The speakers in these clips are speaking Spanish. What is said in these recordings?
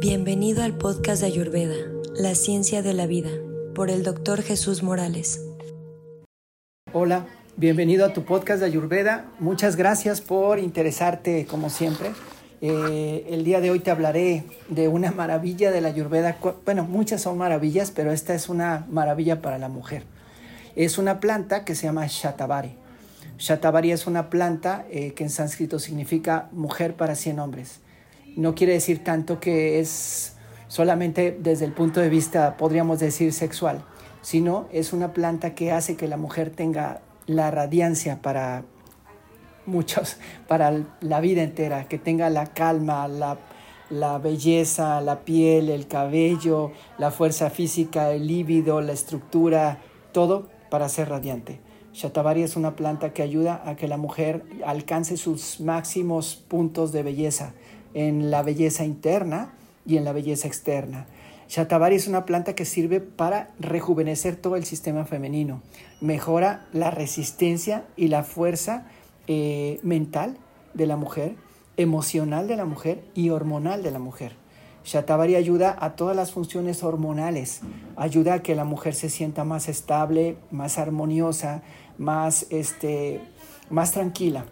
Bienvenido al podcast de Ayurveda, La Ciencia de la Vida, por el doctor Jesús Morales. Hola, bienvenido a tu podcast de Ayurveda. Muchas gracias por interesarte como siempre. Eh, el día de hoy te hablaré de una maravilla de la Ayurveda. Bueno, muchas son maravillas, pero esta es una maravilla para la mujer. Es una planta que se llama Shatavari. Shatavari es una planta eh, que en sánscrito significa mujer para cien hombres no quiere decir tanto que es solamente desde el punto de vista, podríamos decir, sexual, sino es una planta que hace que la mujer tenga la radiancia para muchos, para la vida entera, que tenga la calma, la, belleza, la piel, el cabello, la fuerza física, el líbido, la estructura, todo para ser radiante. Shatavari es una planta que ayuda a que la mujer alcance sus máximos puntos de belleza, en la belleza interna y en la belleza externa. Shatavari es una planta que sirve para rejuvenecer todo el sistema femenino, mejora la resistencia y la fuerza eh, mental de la mujer, emocional de la mujer y hormonal de la mujer. Shatavari ayuda a todas las funciones hormonales, ayuda a que la mujer se sienta más estable, más armoniosa, más, este, más tranquila,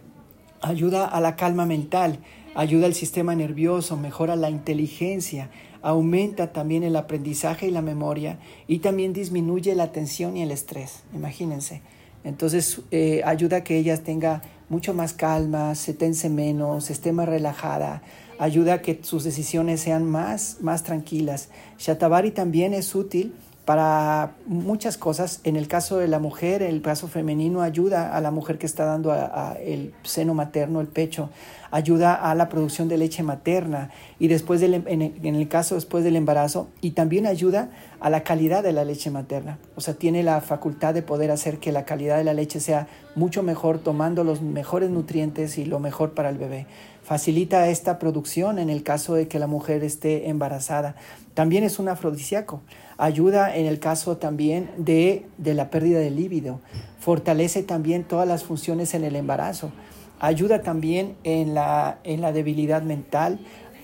ayuda a la calma mental, ayuda al sistema nervioso, mejora la inteligencia, aumenta también el aprendizaje y la memoria y también disminuye la tensión y el estrés, imagínense. Entonces eh, ayuda a que ella tenga mucho más calma, se tense menos, esté más relajada, ayuda a que sus decisiones sean más, más tranquilas. Shatavari también es útil para muchas cosas. En el caso de la mujer, el brazo femenino ayuda a la mujer que está dando el seno materno, el pecho, ayuda a la producción de leche materna y después del, en, el caso después del embarazo y también ayuda a la calidad de la leche materna. O sea, tiene la facultad de poder hacer que la calidad de la leche sea mucho mejor tomando los mejores nutrientes y lo mejor para el bebé. Facilita esta producción en el caso de que la mujer esté embarazada. También es un afrodisíaco. Ayuda en el caso también de, la pérdida de líbido, fortalece también todas las funciones en el embarazo, ayuda también en la, en la debilidad mental,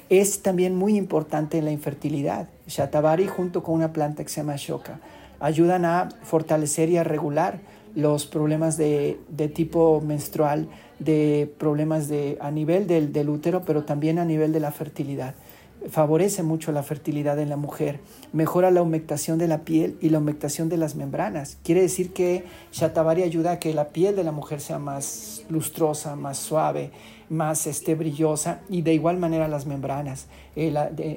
es también muy importante en la infertilidad. Shatavari junto con una planta que se llama Shoka. Ayudan a fortalecer y a regular los problemas de, de tipo menstrual, de problemas de, a nivel del, del útero, pero también a nivel de la fertilidad favorece mucho la fertilidad en la mujer, mejora la humectación de la piel y la humectación de las membranas. Quiere decir que Shatavari ayuda a que la piel de la mujer sea más lustrosa, más suave, más este, brillosa y de igual manera las membranas eh,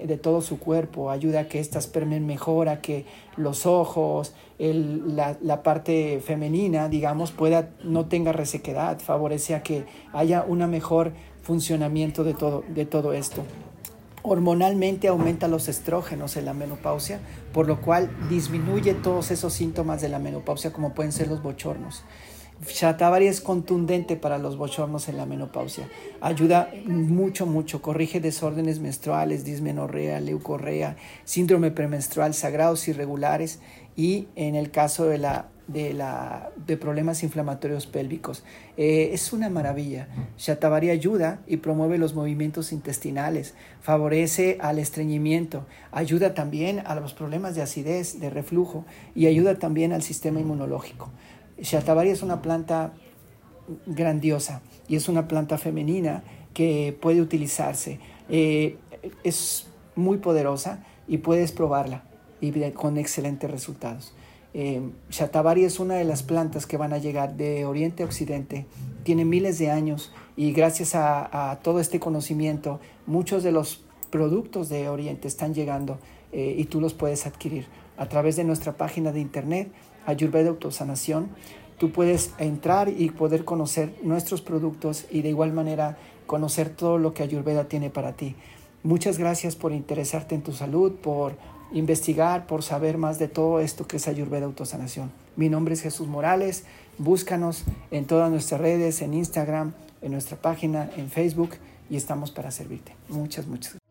de, todo su cuerpo. Ayuda a que éstas permen mejor, a que los ojos, la, la, parte femenina, digamos, pueda, no tenga resequedad. Favorece a que haya un mejor funcionamiento de todo, de todo esto hormonalmente aumenta los estrógenos en la menopausia, por lo cual disminuye todos esos síntomas de la menopausia como pueden ser los bochornos. Shatavari es contundente para los bochornos en la menopausia. Ayuda mucho, mucho. Corrige desórdenes menstruales, dismenorrea, leucorrea, síndrome premenstrual, sagrados irregulares y en el caso de la de, la, de problemas inflamatorios pélvicos. Eh, es una maravilla. Shatavari ayuda y promueve los movimientos intestinales, favorece al estreñimiento, ayuda también a los problemas de acidez, de reflujo y ayuda también al sistema inmunológico. Shatavari es una planta grandiosa y es una planta femenina que puede utilizarse. Eh, es muy poderosa y puedes probarla y con excelentes resultados. Eh, Shatavari es una de las plantas que van a llegar de oriente a occidente. Tiene miles de años y gracias a, todo este conocimiento, muchos de los productos de oriente están llegando eh, y tú los puedes adquirir a través de nuestra página de internet, Ayurveda Autosanación. Tú puedes entrar y poder conocer nuestros productos y de igual manera conocer todo lo que Ayurveda tiene para ti. Muchas gracias por interesarte en tu salud, por investigar, por saber más de todo esto que es Ayurveda Autosanación. Mi nombre es Jesús Morales, búscanos en todas nuestras redes, en Instagram, en nuestra página, en Facebook y estamos para servirte. Muchas, muchas gracias.